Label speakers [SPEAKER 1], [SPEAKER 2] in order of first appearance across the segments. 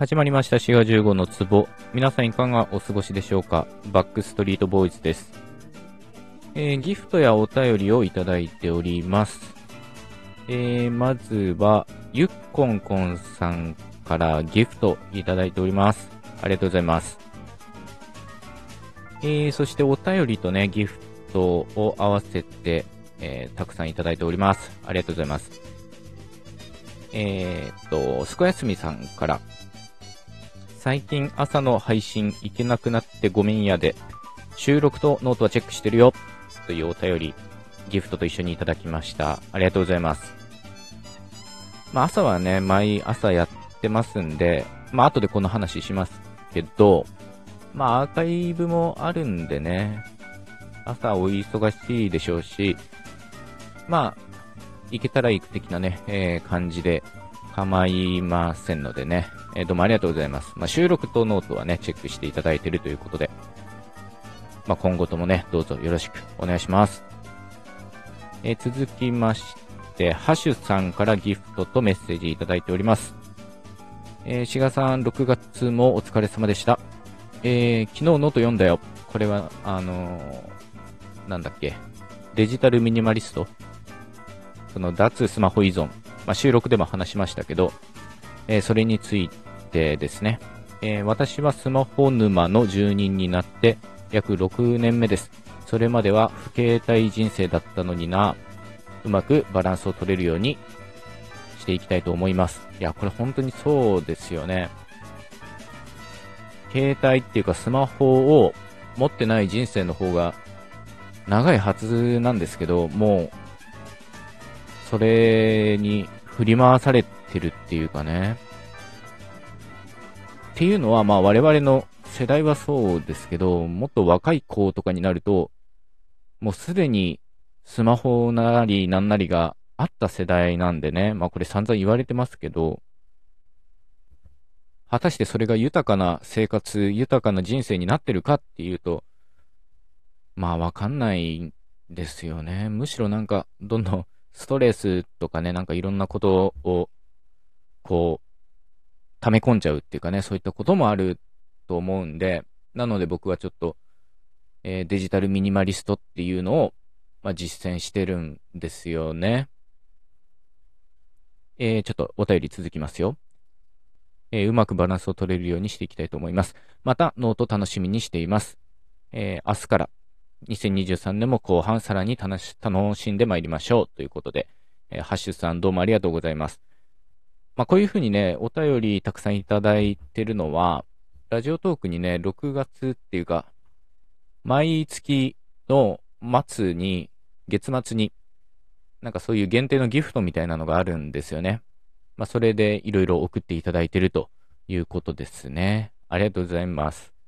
[SPEAKER 1] 始まりました4月15の壺。皆さんいかがお過ごしでしょうか？バックストリートボーイズです。えー、ギフトやお便りをいただいております。えー、まずは、ゆっこんこんさんからギフトいただいております。ありがとうございます。えー、そしてお便りとね、ギフトを合わせて、えー、たくさんいただいております。ありがとうございます。えー、っと、すこやすみさんから、最近朝の配信行けなくなってごめんやで、収録とノートはチェックしてるよ、というお便り、ギフトと一緒にいただきました。ありがとうございます。まあ朝はね、毎朝やってますんで、まあ後でこの話しますけど、まあアーカイブもあるんでね、朝お忙しいでしょうし、まあ、行けたら行く的なね、えー、感じで構いませんのでね、えー、どうもありがとうございます。まあ、収録とノートはね、チェックしていただいているということで、まあ、今後ともね、どうぞよろしくお願いします。えー、続きまして、ハッシュさんからギフトとメッセージいただいております。えー、志賀さん、6月もお疲れ様でした。えー、昨日ノート読んだよ。これは、あのー、なんだっけ、デジタルミニマリストその脱スマホ依存、まあ、収録でも話しましたけど、えー、それについてですね、えー、私はスマホ沼の住人になって約6年目です。それまでは不携帯人生だったのにな、うまくバランスを取れるようにしていきたいと思います。いや、これ本当にそうですよね。携帯っていうかスマホを持ってない人生の方が長いはずなんですけど、もうそれに振り回されてるっていうかね。っていうのは、まあ我々の世代はそうですけど、もっと若い子とかになると、もうすでにスマホなりなんなりがあった世代なんでね、まあこれ散々言われてますけど、果たしてそれが豊かな生活、豊かな人生になってるかっていうと、まあわかんないですよね。むしろなんか、どんどんストレスとかね、なんかいろんなことを、こう、溜め込んじゃうっていうかね、そういったこともあると思うんで、なので僕はちょっと、えー、デジタルミニマリストっていうのを、まあ、実践してるんですよね。えー、ちょっとお便り続きますよ。えー、うまくバランスを取れるようにしていきたいと思います。また、ノート楽しみにしています。えー、明日から2023年も後半さらに楽しんでまいりましょうということで、えー、ハッシュさんどうもありがとうございます。まあ、こういうふうにね、お便りたくさんいただいてるのは、 Radiotalk にね、6月っていうか、毎月の末に、月末に、なんかそういう限定のギフトみたいなのがあるんですよね。まあ、それでいろいろ送っていただいてるということですね。ありがとうございます。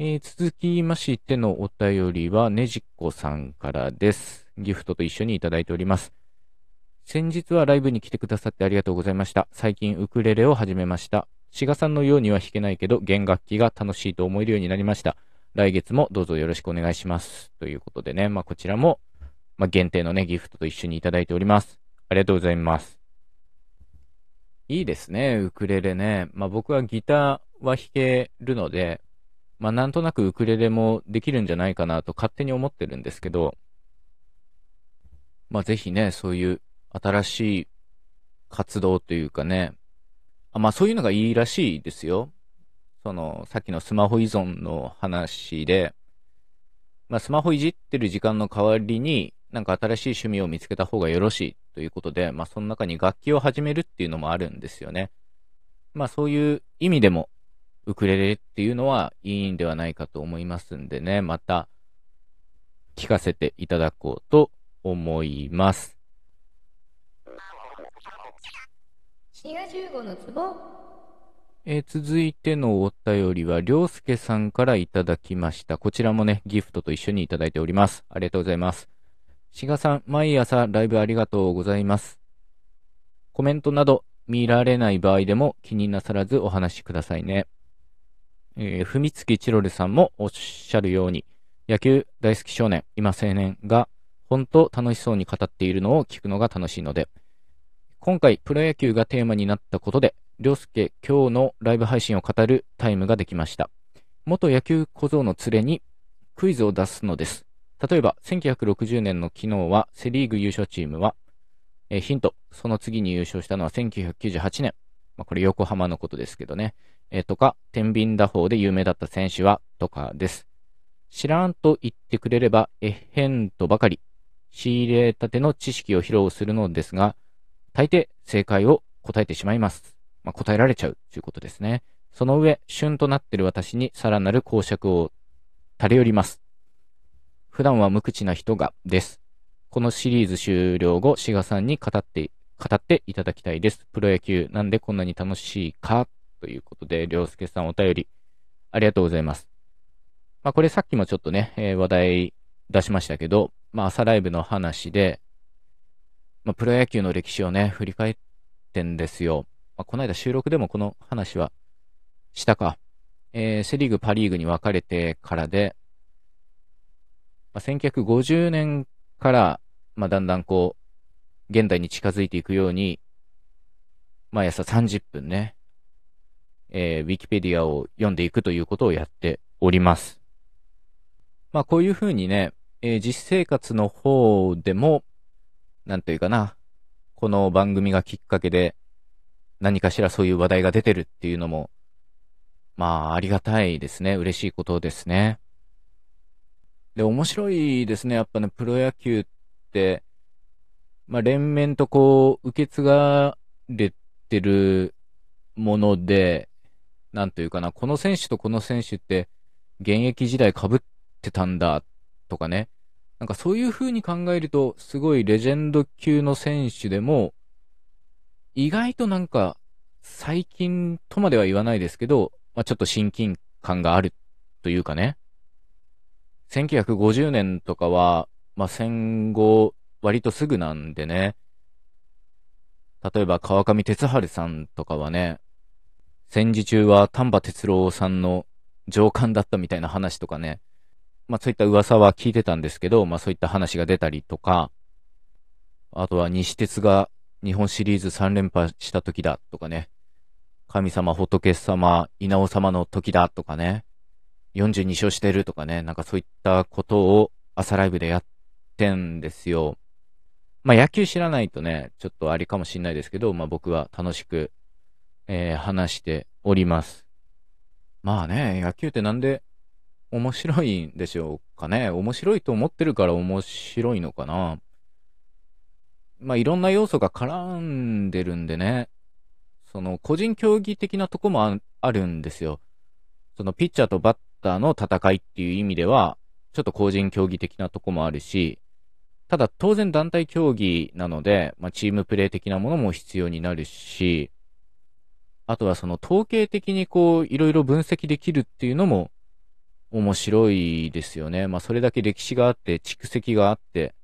[SPEAKER 1] えー、続きましてのお便りは、ねじっこさんからです。ギフトと一緒にいただいております。先日はライブに来てくださってありがとうございました。最近ウクレレを始めました。志賀さんのようには弾けないけど、弦楽器が楽しいと思えるようになりました。来月もどうぞよろしくお願いします。ということでね、まあ、こちらも、まあ、限定のね、ギフトと一緒にいただいております。ありがとうございます。いいですね、ウクレレね。まあ、僕はギターは弾けるので、まあなんとなくウクレレもできるんじゃないかなと勝手に思ってるんですけど、まあぜひね、そういう新しい活動というかね、あまあそういうのがいいらしいですよ。その、さっきのスマホ依存の話で、まあスマホいじってる時間の代わりに、なんか新しい趣味を見つけた方がよろしいということで、まあその中に楽器を始めるっていうのもあるんですよね。まあそういう意味でも、ウクレレっていうのはいいんではないかと思いますんでね、また聞かせていただこうと思います。のえー、続いてのお便りは、りょうすけさんからいただきました。こちらもね、ギフトと一緒にいただいております。ありがとうございます。しがさん、毎朝ライブありがとうございます。コメントなど見られない場合でも気になさらずお話しくださいね。えー、ふみつきチロルさんもおっしゃるように、野球大好き少年、今青年が、本当楽しそうに語っているのを聞くのが楽しいので、今回プロ野球がテーマになったことで、りょうすけ今日のライブ配信を語るタイムができました。元野球小僧の連れにクイズを出すのです。例えば、1960年の昨日はセリーグ優勝チームは、え、ヒント、その次に優勝したのは1998年。まあ、これ横浜のことですけどね。えー、とか、天秤打法で有名だった選手は、とかです。知らんと言ってくれれば、えへんとばかり、仕入れたての知識を披露するのですが、大抵正解を答えてしまいます。まあ、答えられちゃうということですね。その上、旬となっている私にさらなる公爵を垂れ寄ります。普段は無口な人がです。このシリーズ終了後、志賀さんに語って、語っていただきたいです。プロ野球なんでこんなに楽しいかということで、りょうすけさんお便りありがとうございます。まあこれさっきもちょっとね、えー、話題出しましたけど、まあ朝ライブの話で、まあプロ野球の歴史をね、振り返ってんですよ。まあこの間収録でもこの話はしたか。えー、セリーグ、パリーグに分かれてからで、まあ、1950年から、まあ、だんだんこう、現代に近づいていくように、毎朝30分ね、えー、ウィキペディアを読んでいくということをやっております。まあ、こういうふうにね、えー、実生活の方でも、なんというかな、この番組がきっかけで、何かしらそういう話題が出てるっていうのも、まあ、ありがたいですね。嬉しいことですね。で、面白いですね。やっぱね、プロ野球って、まあ、連綿とこう、受け継がれてるもので、なんというかな、この選手とこの選手って、現役時代被ってたんだ、とかね。なんかそういう風に考えると、すごいレジェンド級の選手でも、意外となんか、最近とまでは言わないですけど、まあ、ちょっと親近感があるというかね。1950年とかは、まあ、戦後、割とすぐなんでね。例えば川上哲治さんとかはね、戦時中は丹波哲郎さんの上官だったみたいな話とかね、まあそういった噂は聞いてたんですけど、まあそういった話が出たりとか、あとは西鉄が日本シリーズ3連覇した時だとかね、神様仏様稲尾様の時だとかね、42勝してるとかね、なんかそういったことを朝ライブでやってんですよ。まあ野球知らないとね、ちょっとありかもしんないですけど、まあ僕は楽しく、えー、話しております。まあね、野球ってなんで面白いんでしょうかね。面白いと思ってるから面白いのかな。まあいろんな要素が絡んでるんでね、その個人競技的なとこもあるんですよ。そのピッチャーとバッターの戦いっていう意味では、ちょっと個人競技的なとこもあるし、ただ当然団体競技なので、まあ、チームプレー的なものも必要になるし、あとはその統計的にこう、いろいろ分析できるっていうのも面白いですよね。まあそれだけ歴史があって、蓄積があって、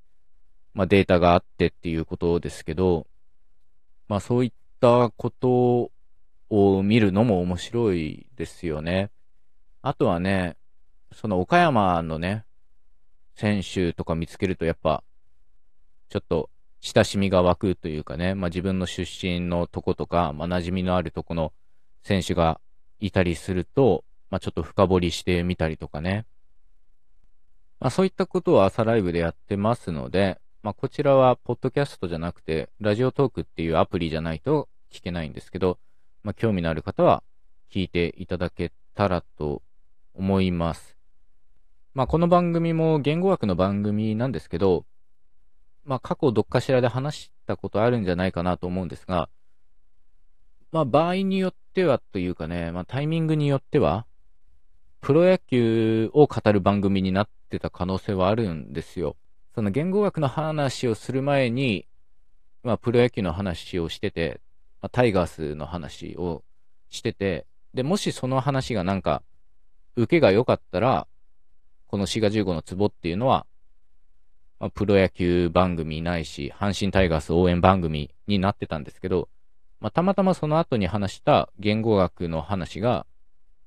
[SPEAKER 1] まあデータがあってっていうことですけど、まあそういったことを見るのも面白いですよね。あとはね、その岡山のね、選手とか見つけるとやっぱ、ちょっと親しみが湧くというかね、まあ自分の出身のとことか、まあ馴染みのあるとこの選手がいたりすると、まあちょっと深掘りしてみたりとかね。まあそういったことを朝ライブでやってますので、まあこちらはポッドキャストじゃなくて、ラジオトークっていうアプリじゃないと聞けないんですけど、まあ興味のある方は聞いていただけたらと思います。まあ、この番組も言語学の番組なんですけど、まあ、過去どっかしらで話したことあるんじゃないかなと思うんですが、まあ、場合によってはというかね、まあ、タイミングによっては、プロ野球を語る番組になってた可能性はあるんですよ。その言語学の話をする前に、まあ、プロ野球の話をしてて、まあ、タイガースの話をしてて、で、もしその話がなんか、受けが良かったら、この4月15の壺っていうのは、まあ、プロ野球番組ないし、阪神タイガース応援番組になってたんですけど、まあ、たまたまその後に話した言語学の話が、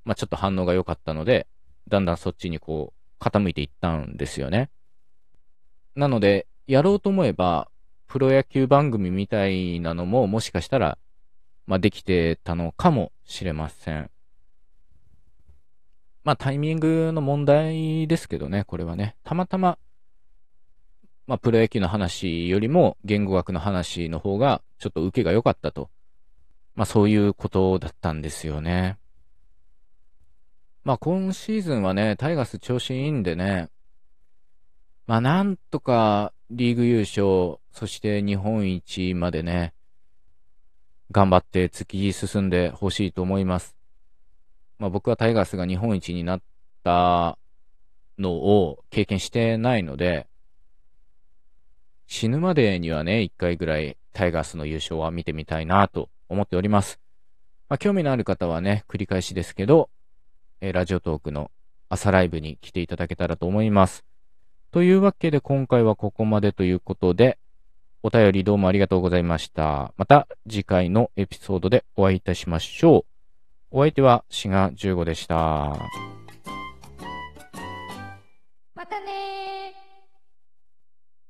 [SPEAKER 1] まあ、ちょっと反応が良かったので、だんだんそっちにこう、傾いていったんですよね。なので、やろうと思えば、プロ野球番組みたいなのももしかしたら、まあ、できてたのかもしれません。まあ、タイミングの問題ですけどね、これはね。たまたま、まあ、プロ野球の話よりも言語学の話の方がちょっと受けが良かったと。まあ、そういうことだったんですよね。まあ、今シーズンはね、タイガース調子いいんでね、まあ、なんとかリーグ優勝、そして日本一までね、頑張って突き進んでほしいと思います。まあ、僕はタイガースが日本一になったのを経験してないので、死ぬまでにはね、一回ぐらいタイガースの優勝は見てみたいなと思っております。まあ、興味のある方はね、繰り返しですけど、えー、ラジオトークの朝ライブに来ていただけたらと思います。というわけで今回はここまでということで、お便りどうもありがとうございました。また次回のエピソードでお会いいたしましょう。お相手はシガ15でした。
[SPEAKER 2] またね